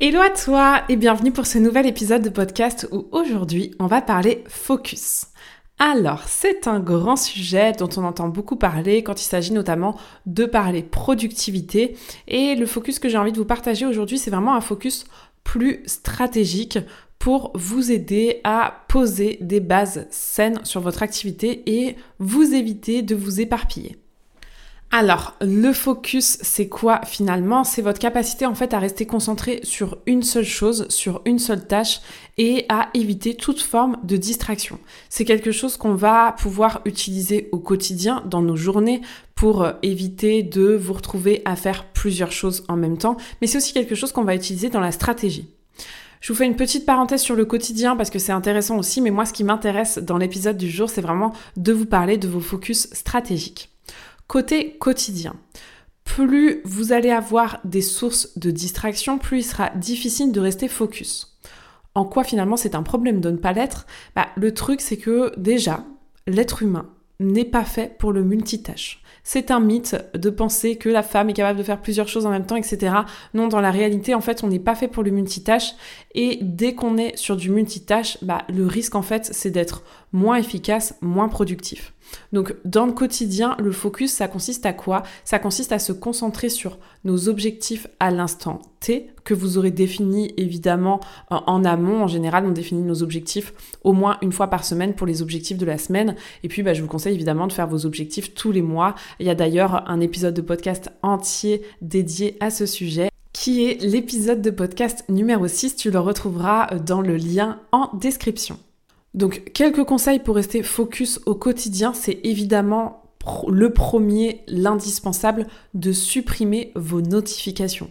Hello à toi et bienvenue pour ce nouvel épisode de podcast où aujourd'hui on va parler focus. Alors, c'est un grand sujet dont on entend beaucoup parler quand il s'agit notamment de parler productivité. Et le focus que j'ai envie de vous partager aujourd'hui, c'est vraiment un focus plus stratégique pour vous aider à poser des bases saines sur votre activité et vous éviter de vous éparpiller. Alors, le focus, c'est quoi finalement? C'est votre capacité en fait à rester concentré sur une seule chose, sur une seule tâche et à éviter toute forme de distraction. C'est quelque chose qu'on va pouvoir utiliser au quotidien dans nos journées pour euh, éviter de vous retrouver à faire plusieurs choses en même temps, mais c'est aussi quelque chose qu'on va utiliser dans la stratégie. Je vous fais une petite parenthèse sur le quotidien parce que c'est intéressant aussi, mais moi ce qui m'intéresse dans l'épisode du jour, c'est vraiment de vous parler de vos focus stratégiques. Côté quotidien, plus vous allez avoir des sources de distraction, plus il sera difficile de rester focus. En quoi finalement c'est un problème de ne pas l'être? Bah, Le truc c'est que déjà, l'être humain n'est pas fait pour le multitâche. C'est un mythe de penser que la femme est capable de faire plusieurs choses en même temps, etc. Non, dans la réalité, en fait, on n'est pas fait pour le multitâche. Et dès qu'on est sur du multitâche, bah, le risque, en fait, c'est d'être moins efficace, moins productif. Donc dans le quotidien, le focus, ça consiste à quoi? Ça consiste à se concentrer sur nos objectifs à l'instant T, que vous aurez défini évidemment en amont. En général, on définit nos objectifs au moins une fois par semaine pour les objectifs de la semaine. Et puis, bah, je vous conseille évidemment de faire vos objectifs tous les mois. Il y a d'ailleurs un épisode de podcast entier dédié à ce sujet qui est l'épisode de podcast numéro 6. Tu le retrouveras dans le lien en description. Donc quelques conseils pour rester focus au quotidien, c'est évidemment le premier, l'indispensable, de supprimer vos notifications.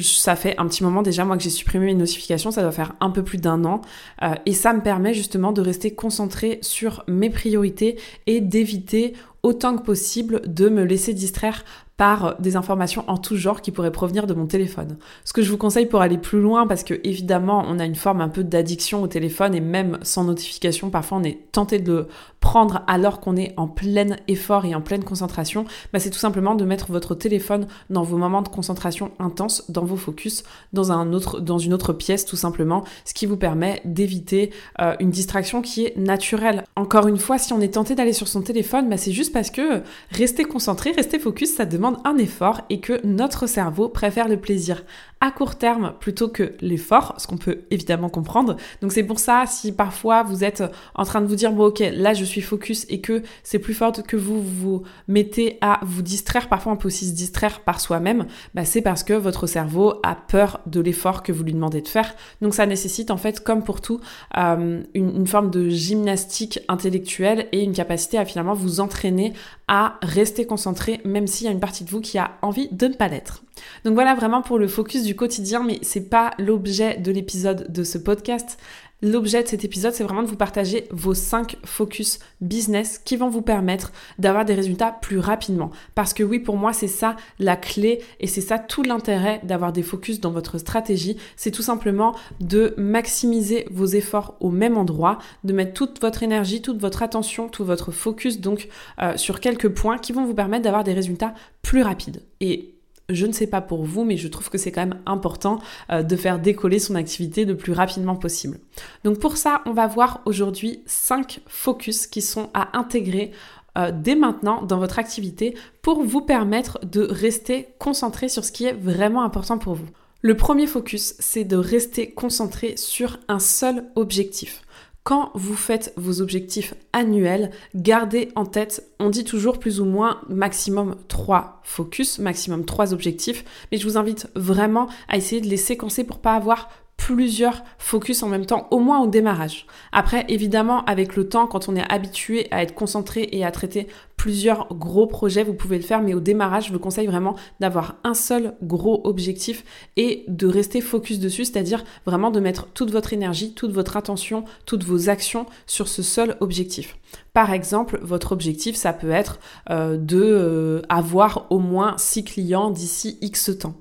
Ça fait un petit moment déjà, moi, que j'ai supprimé mes notifications, ça doit faire un peu plus d'un an, euh, et ça me permet justement de rester concentré sur mes priorités et d'éviter autant que possible de me laisser distraire par des informations en tout genre qui pourraient provenir de mon téléphone. Ce que je vous conseille pour aller plus loin, parce que évidemment on a une forme un peu d'addiction au téléphone et même sans notification, parfois on est tenté de le prendre alors qu'on est en plein effort et en pleine concentration, bah c'est tout simplement de mettre votre téléphone dans vos moments de concentration intense, dans vos focus, dans, un autre, dans une autre pièce tout simplement, ce qui vous permet d'éviter euh, une distraction qui est naturelle. Encore une fois, si on est tenté d'aller sur son téléphone, bah c'est juste parce que rester concentré, rester focus, ça demande un effort et que notre cerveau préfère le plaisir à court terme plutôt que l'effort, ce qu'on peut évidemment comprendre. Donc c'est pour ça, si parfois vous êtes en train de vous dire, bon ok, là je suis focus et que c'est plus fort que vous vous mettez à vous distraire, parfois on peut aussi se distraire par soi-même, bah c'est parce que votre cerveau a peur de l'effort que vous lui demandez de faire. Donc ça nécessite en fait, comme pour tout, euh, une, une forme de gymnastique intellectuelle et une capacité à finalement vous entraîner à rester concentré, même s'il y a une partie de vous qui a envie de ne pas l'être. Donc voilà vraiment pour le focus du quotidien, mais c'est pas l'objet de l'épisode de ce podcast. L'objet de cet épisode, c'est vraiment de vous partager vos 5 focus business qui vont vous permettre d'avoir des résultats plus rapidement. Parce que oui, pour moi, c'est ça la clé et c'est ça tout l'intérêt d'avoir des focus dans votre stratégie. C'est tout simplement de maximiser vos efforts au même endroit, de mettre toute votre énergie, toute votre attention, tout votre focus donc euh, sur quelques points qui vont vous permettre d'avoir des résultats plus rapides. Et je ne sais pas pour vous, mais je trouve que c'est quand même important euh, de faire décoller son activité le plus rapidement possible. Donc pour ça, on va voir aujourd'hui 5 focus qui sont à intégrer euh, dès maintenant dans votre activité pour vous permettre de rester concentré sur ce qui est vraiment important pour vous. Le premier focus, c'est de rester concentré sur un seul objectif quand vous faites vos objectifs annuels, gardez en tête, on dit toujours plus ou moins maximum 3 focus, maximum 3 objectifs, mais je vous invite vraiment à essayer de les séquencer pour pas avoir plusieurs focus en même temps, au moins au démarrage. Après, évidemment, avec le temps, quand on est habitué à être concentré et à traiter plusieurs gros projets, vous pouvez le faire, mais au démarrage, je vous conseille vraiment d'avoir un seul gros objectif et de rester focus dessus, c'est-à-dire vraiment de mettre toute votre énergie, toute votre attention, toutes vos actions sur ce seul objectif. Par exemple, votre objectif, ça peut être euh, de euh, avoir au moins 6 clients d'ici X temps.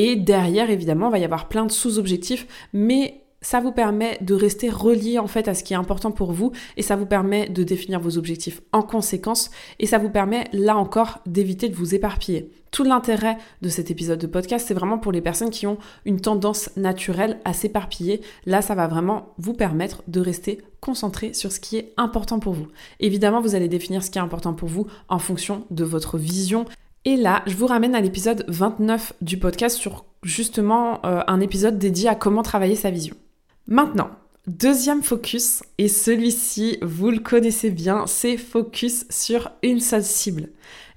Et derrière, évidemment, il va y avoir plein de sous-objectifs, mais ça vous permet de rester relié en fait à ce qui est important pour vous et ça vous permet de définir vos objectifs en conséquence et ça vous permet là encore d'éviter de vous éparpiller. Tout l'intérêt de cet épisode de podcast, c'est vraiment pour les personnes qui ont une tendance naturelle à s'éparpiller. Là, ça va vraiment vous permettre de rester concentré sur ce qui est important pour vous. Évidemment, vous allez définir ce qui est important pour vous en fonction de votre vision. Et là, je vous ramène à l'épisode 29 du podcast sur justement euh, un épisode dédié à comment travailler sa vision. Maintenant, deuxième focus, et celui-ci, vous le connaissez bien, c'est focus sur une seule cible.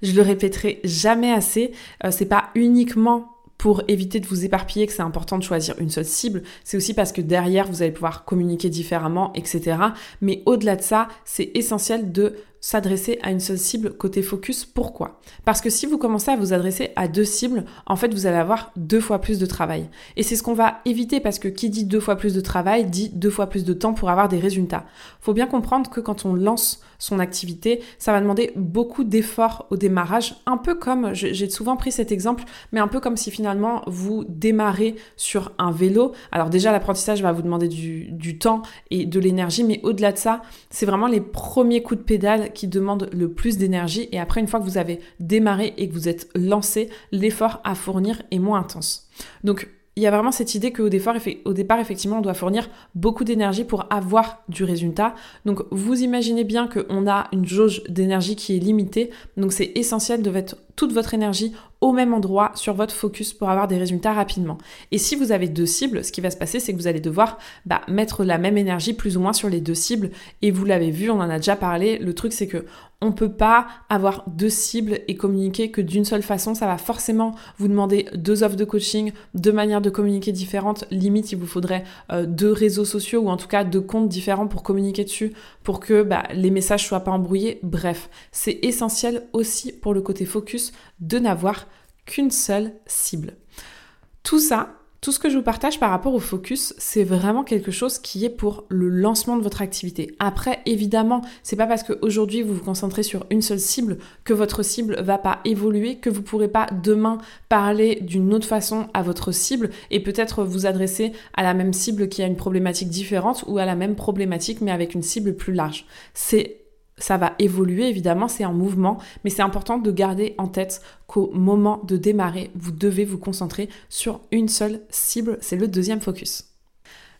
Je le répéterai jamais assez, euh, c'est pas uniquement pour éviter de vous éparpiller que c'est important de choisir une seule cible, c'est aussi parce que derrière vous allez pouvoir communiquer différemment, etc. Mais au-delà de ça, c'est essentiel de s'adresser à une seule cible côté focus. Pourquoi? Parce que si vous commencez à vous adresser à deux cibles, en fait, vous allez avoir deux fois plus de travail. Et c'est ce qu'on va éviter parce que qui dit deux fois plus de travail dit deux fois plus de temps pour avoir des résultats. Faut bien comprendre que quand on lance son activité, ça va demander beaucoup d'efforts au démarrage, un peu comme, j'ai souvent pris cet exemple, mais un peu comme si finalement vous démarrez sur un vélo. Alors déjà, l'apprentissage va vous demander du, temps et de l'énergie, mais au-delà de ça, c'est vraiment les premiers coups de pédale qui demande le plus d'énergie et après une fois que vous avez démarré et que vous êtes lancé, l'effort à fournir est moins intense. Donc il y a vraiment cette idée qu'au départ, au départ, effectivement, on doit fournir beaucoup d'énergie pour avoir du résultat. Donc, vous imaginez bien qu'on a une jauge d'énergie qui est limitée. Donc, c'est essentiel de mettre toute votre énergie au même endroit sur votre focus pour avoir des résultats rapidement. Et si vous avez deux cibles, ce qui va se passer, c'est que vous allez devoir bah, mettre la même énergie plus ou moins sur les deux cibles. Et vous l'avez vu, on en a déjà parlé. Le truc, c'est que on peut pas avoir deux cibles et communiquer que d'une seule façon. Ça va forcément vous demander deux offres de coaching, deux manières de communiquer différentes. Limite, il vous faudrait euh, deux réseaux sociaux ou en tout cas deux comptes différents pour communiquer dessus, pour que bah, les messages soient pas embrouillés. Bref, c'est essentiel aussi pour le côté de n'avoir qu'une seule cible. Tout ça, tout ce que je vous partage par rapport au focus, c'est vraiment quelque chose qui est pour le lancement de votre activité. Après, évidemment, c'est pas parce qu'aujourd'hui vous vous concentrez sur une seule cible que votre cible va pas évoluer, que vous pourrez pas demain parler d'une autre façon à votre cible et peut-être vous adresser à la même cible qui a une problématique différente ou à la même problématique mais avec une cible plus large. C'est ça va évoluer évidemment, c'est en mouvement, mais c'est important de garder en tête qu'au moment de démarrer, vous devez vous concentrer sur une seule cible, c'est le deuxième focus.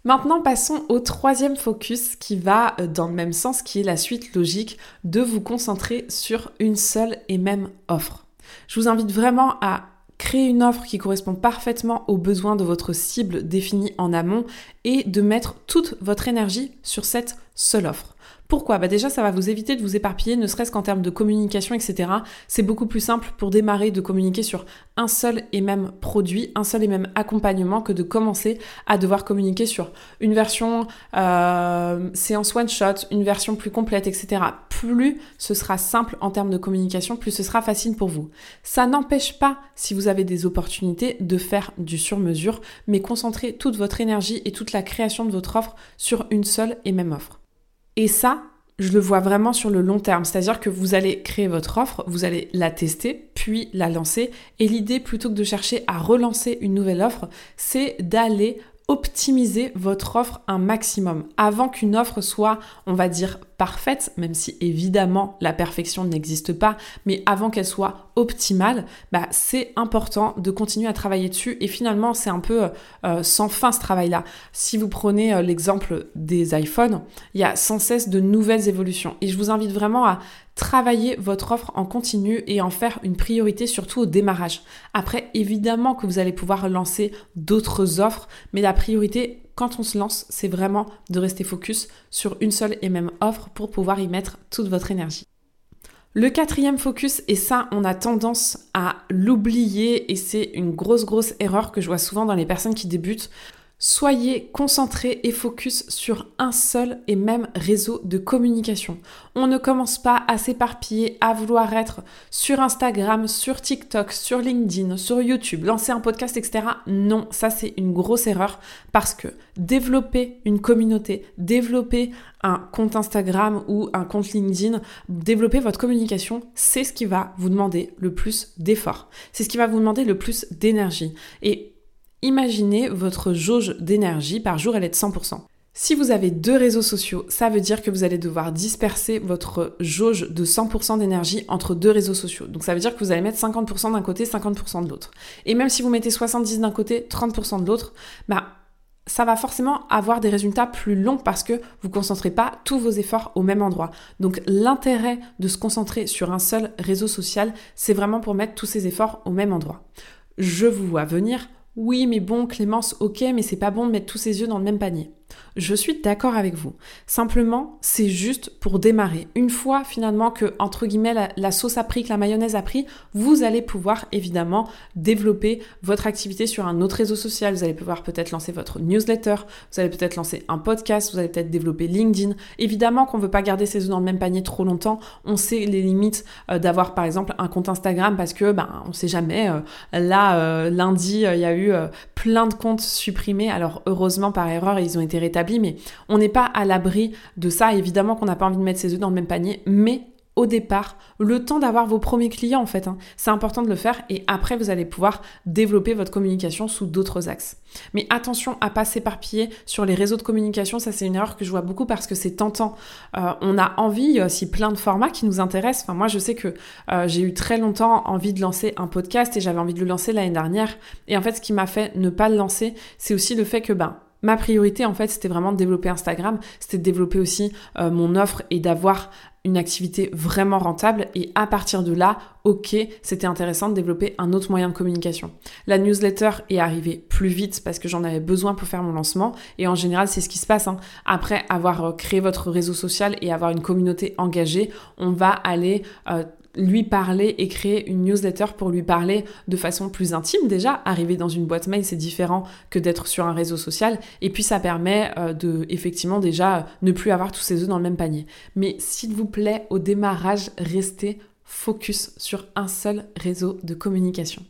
Maintenant, passons au troisième focus qui va euh, dans le même sens, qui est la suite logique de vous concentrer sur une seule et même offre. Je vous invite vraiment à créer une offre qui correspond parfaitement aux besoins de votre cible définie en amont et de mettre toute votre énergie sur cette seule offre. Pourquoi? Bah Déjà, ça va vous éviter de vous éparpiller, ne serait-ce qu'en termes de communication, etc. C'est beaucoup plus simple pour démarrer de communiquer sur un seul et même produit, un seul et même accompagnement que de commencer à devoir communiquer sur une version euh, séance one-shot, une version plus complète, etc. Plus ce sera simple en termes de communication, plus ce sera facile pour vous. Ça n'empêche pas, si vous avez des opportunités, de faire du sur-mesure, mais concentrez toute votre énergie et toute la création de votre offre sur une seule et même offre. Et ça, je le vois vraiment sur le long terme. C'est-à-dire que vous allez créer votre offre, vous allez la tester, puis la lancer. Et l'idée, plutôt que de chercher à relancer une nouvelle offre, c'est d'aller optimiser votre offre un maximum avant qu'une offre soit, on va dire, parfaite, même si évidemment la perfection n'existe pas, mais avant qu'elle soit optimale, bah, c'est important de continuer à travailler dessus et finalement c'est un peu euh, sans fin ce travail-là. Si vous prenez euh, l'exemple des iPhones, il y a sans cesse de nouvelles évolutions et je vous invite vraiment à travailler votre offre en continu et en faire une priorité surtout au démarrage. Après, évidemment que vous allez pouvoir lancer d'autres offres, mais la priorité quand on se lance, c'est vraiment de rester focus sur une seule et même offre pour pouvoir y mettre toute votre énergie. Le quatrième focus, et ça on a tendance à l'oublier et c'est une grosse grosse erreur que je vois souvent dans les personnes qui débutent, Soyez concentrés et focus sur un seul et même réseau de communication. On ne commence pas à s'éparpiller, à vouloir être sur Instagram, sur TikTok, sur LinkedIn, sur YouTube, lancer un podcast, etc. Non, ça c'est une grosse erreur parce que développer une communauté, développer un compte Instagram ou un compte LinkedIn, développer votre communication, c'est ce qui va vous demander le plus d'efforts. C'est ce qui va vous demander le plus d'énergie. Et Imaginez votre jauge d'énergie par jour, elle est de 100%. Si vous avez deux réseaux sociaux, ça veut dire que vous allez devoir disperser votre jauge de 100% d'énergie entre deux réseaux sociaux. Donc ça veut dire que vous allez mettre 50% d'un côté, 50% de l'autre. Et même si vous mettez 70% d'un côté, 30% de l'autre, bah ça va forcément avoir des résultats plus longs parce que vous ne concentrez pas tous vos efforts au même endroit. Donc l'intérêt de se concentrer sur un seul réseau social, c'est vraiment pour mettre tous ces efforts au même endroit. Je vous vois venir, oui, mais bon, Clémence, ok, mais c'est pas bon de mettre tous ses yeux dans le même panier. Je suis d'accord avec vous. Simplement, c'est juste pour démarrer. Une fois finalement que, entre guillemets, la, sauce a pris, que la mayonnaise a pris, vous allez pouvoir évidemment développer votre activité sur un autre réseau social. Vous allez pouvoir peut-être lancer votre newsletter, vous allez peut-être lancer un podcast, vous allez peut-être développer LinkedIn. Évidemment qu'on ne veut pas garder ses œufs dans le même panier trop longtemps. On sait les limites euh, d'avoir par exemple un compte Instagram parce que, ben, on sait jamais. Euh, là, euh, lundi, il y a eu plein de comptes supprimés. Alors heureusement, par erreur, ils ont été mais on n'est pas à l'abri de ça. Évidemment qu'on n'a pas envie de mettre ses œufs dans le même panier, mais au départ, le temps d'avoir vos premiers clients en fait. Hein. C'est important de le faire et après vous allez pouvoir développer votre communication sous d'autres axes. Mais attention à pas s'éparpiller sur les réseaux de communication, ça c'est une erreur que je vois beaucoup parce que c'est tentant. Euh, on a envie, il y a aussi plein de formats qui nous intéressent. Enfin moi je sais que euh, j'ai eu très longtemps envie de lancer un podcast et j'avais envie de le lancer l'année dernière. Et en fait ce qui m'a fait ne pas le lancer, c'est aussi le fait que ben ma priorité en fait c'était vraiment de développer Instagram, c'était de développer aussi euh, mon offre et d'avoir une activité vraiment rentable et à partir de là, ok, c'était intéressant de développer un autre moyen de communication. La newsletter est arrivée plus vite parce que j'en avais besoin pour faire mon lancement et en général c'est ce qui se passe. Hein. Après avoir euh, créé votre réseau social et avoir une communauté engagée, on va aller euh, lui parler et créer une newsletter pour lui parler de façon plus intime déjà. Arriver dans une boîte mail, c'est différent que d'être sur un réseau social. Et puis ça permet euh, de effectivement déjà ne plus avoir tous ses œufs dans le même panier. Mais s'il vous plaît, au démarrage, restez focus sur un seul réseau de communication.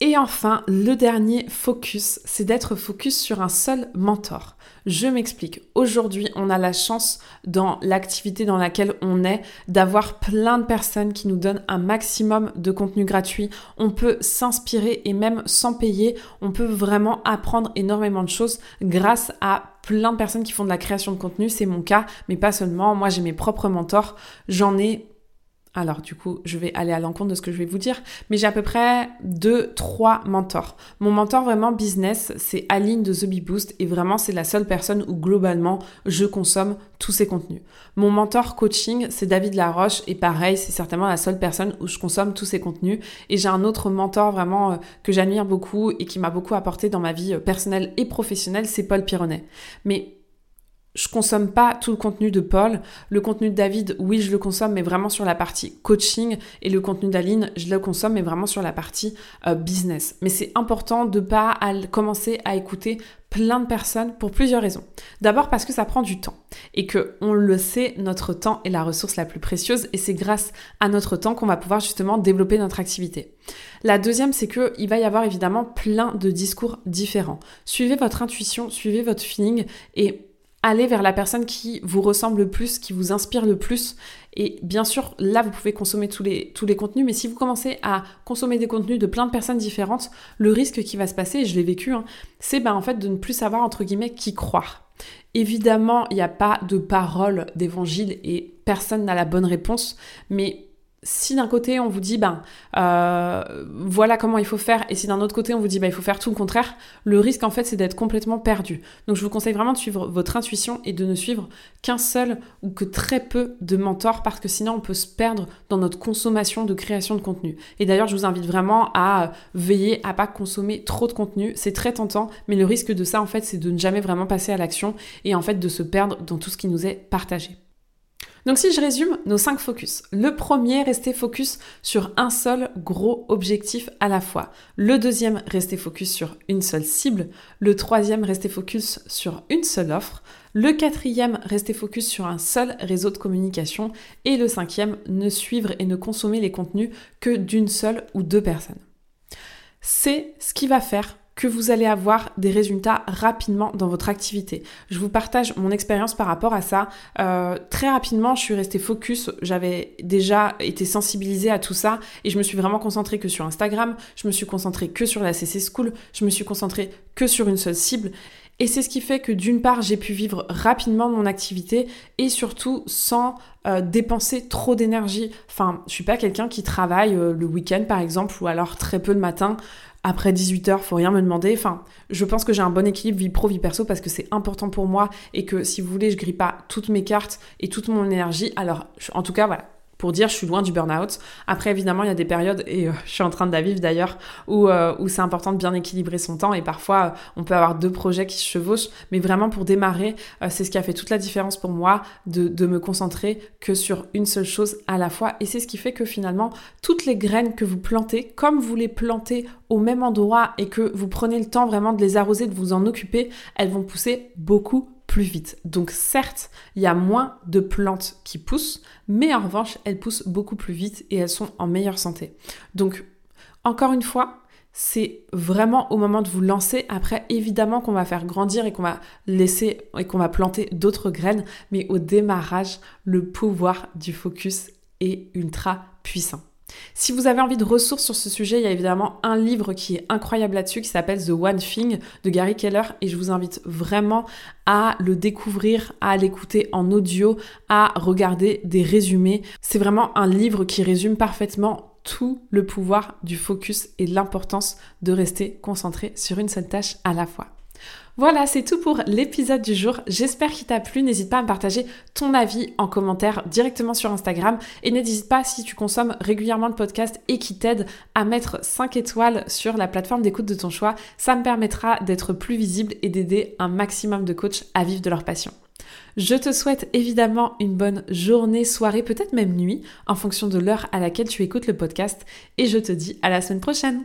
Et enfin, le dernier focus, c'est d'être focus sur un seul mentor. Je m'explique. Aujourd'hui, on a la chance dans l'activité dans laquelle on est d'avoir plein de personnes qui nous donnent un maximum de contenu gratuit. On peut s'inspirer et même sans payer, on peut vraiment apprendre énormément de choses grâce à plein de personnes qui font de la création de contenu. C'est mon cas, mais pas seulement. Moi, j'ai mes propres mentors. J'en ai alors du coup, je vais aller à l'encontre de ce que je vais vous dire, mais j'ai à peu près deux, trois mentors. Mon mentor vraiment business, c'est Aline de The Boost et vraiment c'est la seule personne où globalement je consomme tous ses contenus. Mon mentor coaching, c'est David Laroche et pareil, c'est certainement la seule personne où je consomme tous ses contenus. Et j'ai un autre mentor vraiment euh, que j'admire beaucoup et qui m'a beaucoup apporté dans ma vie euh, personnelle et professionnelle, c'est Paul Pironnet. Mais je consomme pas tout le contenu de Paul. Le contenu de David, oui, je le consomme, mais vraiment sur la partie coaching. Et le contenu d'Aline, je le consomme, mais vraiment sur la partie euh, business. Mais c'est important de pas commencer à écouter plein de personnes pour plusieurs raisons. D'abord parce que ça prend du temps et que on le sait, notre temps est la ressource la plus précieuse et c'est grâce à notre temps qu'on va pouvoir justement développer notre activité. La deuxième, c'est que il va y avoir évidemment plein de discours différents. Suivez votre intuition, suivez votre feeling et allez vers la personne qui vous ressemble le plus, qui vous inspire le plus. Et bien sûr, là, vous pouvez consommer tous les, contenus, mais si vous commencez à consommer des contenus de plein de personnes différentes, le risque qui va se passer, et je l'ai vécu, hein, c'est ben, en fait de ne plus savoir, entre guillemets, qui croire. Évidemment, il n'y a pas de parole d'évangile et personne n'a la bonne réponse, mais si d'un côté on vous dit ben euh, voilà comment il faut faire et si d'un autre côté on vous dit ben il faut faire tout le contraire, le risque en fait c'est d'être complètement perdu. Donc je vous conseille vraiment de suivre votre intuition et de ne suivre qu'un seul ou que très peu de mentors parce que sinon on peut se perdre dans notre consommation de création de contenu. Et d'ailleurs je vous invite vraiment à veiller à pas consommer trop de contenu, c'est très tentant mais le risque de ça en fait c'est de ne jamais vraiment passer à l'action et en fait de se perdre dans tout ce qui nous est partagé. Donc si je résume nos 5 focus. Le premier, rester focus sur un seul gros objectif à la fois. Le deuxième, rester focus sur une seule cible. Le troisième, rester focus sur une seule offre. Le quatrième, rester focus sur un seul réseau de communication. Et le cinquième, ne suivre et ne consommer les contenus que d'une seule ou deux personnes. C'est ce qui va faire que vous allez avoir des résultats rapidement dans votre activité. Je vous partage mon expérience par rapport à ça. Euh, très rapidement, je suis restée focus. J'avais déjà été sensibilisée à tout ça et je me suis vraiment concentrée que sur Instagram. Je me suis concentrée que sur la CC School. Je me suis concentrée que sur une seule cible. Et c'est ce qui fait que d'une part, j'ai pu vivre rapidement mon activité et surtout sans euh, dépenser trop d'énergie. Enfin, je suis pas quelqu'un qui travaille euh, le week-end par exemple ou alors très peu le matin après 18h, faut rien me demander. Enfin, je pense que j'ai un bon équilibre vie pro, vie perso parce que c'est important pour moi et que si vous voulez, je grille pas toutes mes cartes et toute mon énergie. Alors, en tout cas, voilà, pour dire je suis loin du burn-out. Après, évidemment, il y a des périodes, et euh, je suis en train de la vivre d'ailleurs, où, euh, où c'est important de bien équilibrer son temps. Et parfois, euh, on peut avoir deux projets qui se chevauchent. Mais vraiment, pour démarrer, c'est ce qui a fait toute la différence pour moi de me concentrer que sur une seule chose à la fois. Et c'est ce qui fait que finalement, toutes les graines que vous plantez, comme vous les plantez au même endroit et que vous prenez le temps vraiment de les arroser, de vous en occuper, elles vont pousser beaucoup vite. Donc certes, il y a moins de plantes qui poussent, mais en revanche, elles poussent beaucoup plus vite et elles sont en meilleure santé. Donc encore une fois, c'est vraiment au moment de vous lancer. Après, évidemment qu'on va faire grandir et qu'on va laisser et qu'on va planter d'autres graines, mais au démarrage, le pouvoir du focus est ultra puissant. Si vous avez envie de ressources sur ce sujet, il y a évidemment un livre qui est incroyable là-dessus qui s'appelle The One Thing de Gary Keller et je vous invite vraiment à le découvrir, à l'écouter en audio, à regarder des résumés. C'est vraiment un livre qui résume parfaitement tout le pouvoir du focus et l'importance de rester concentré sur une seule tâche à la fois. Voilà, c'est tout pour l'épisode du jour. J'espère qu'il t'a plu. N'hésite pas à me partager ton avis en commentaire directement sur Instagram. Et n'hésite pas, si tu consommes régulièrement le podcast et qui t'aide à mettre 5 étoiles sur la plateforme d'écoute de ton choix, ça me permettra d'être plus visible et d'aider un maximum de coachs à vivre de leur passion. Je te souhaite évidemment une bonne journée, soirée, peut-être même nuit, en fonction de l'heure à laquelle tu écoutes le podcast. Et je te dis à la semaine prochaine.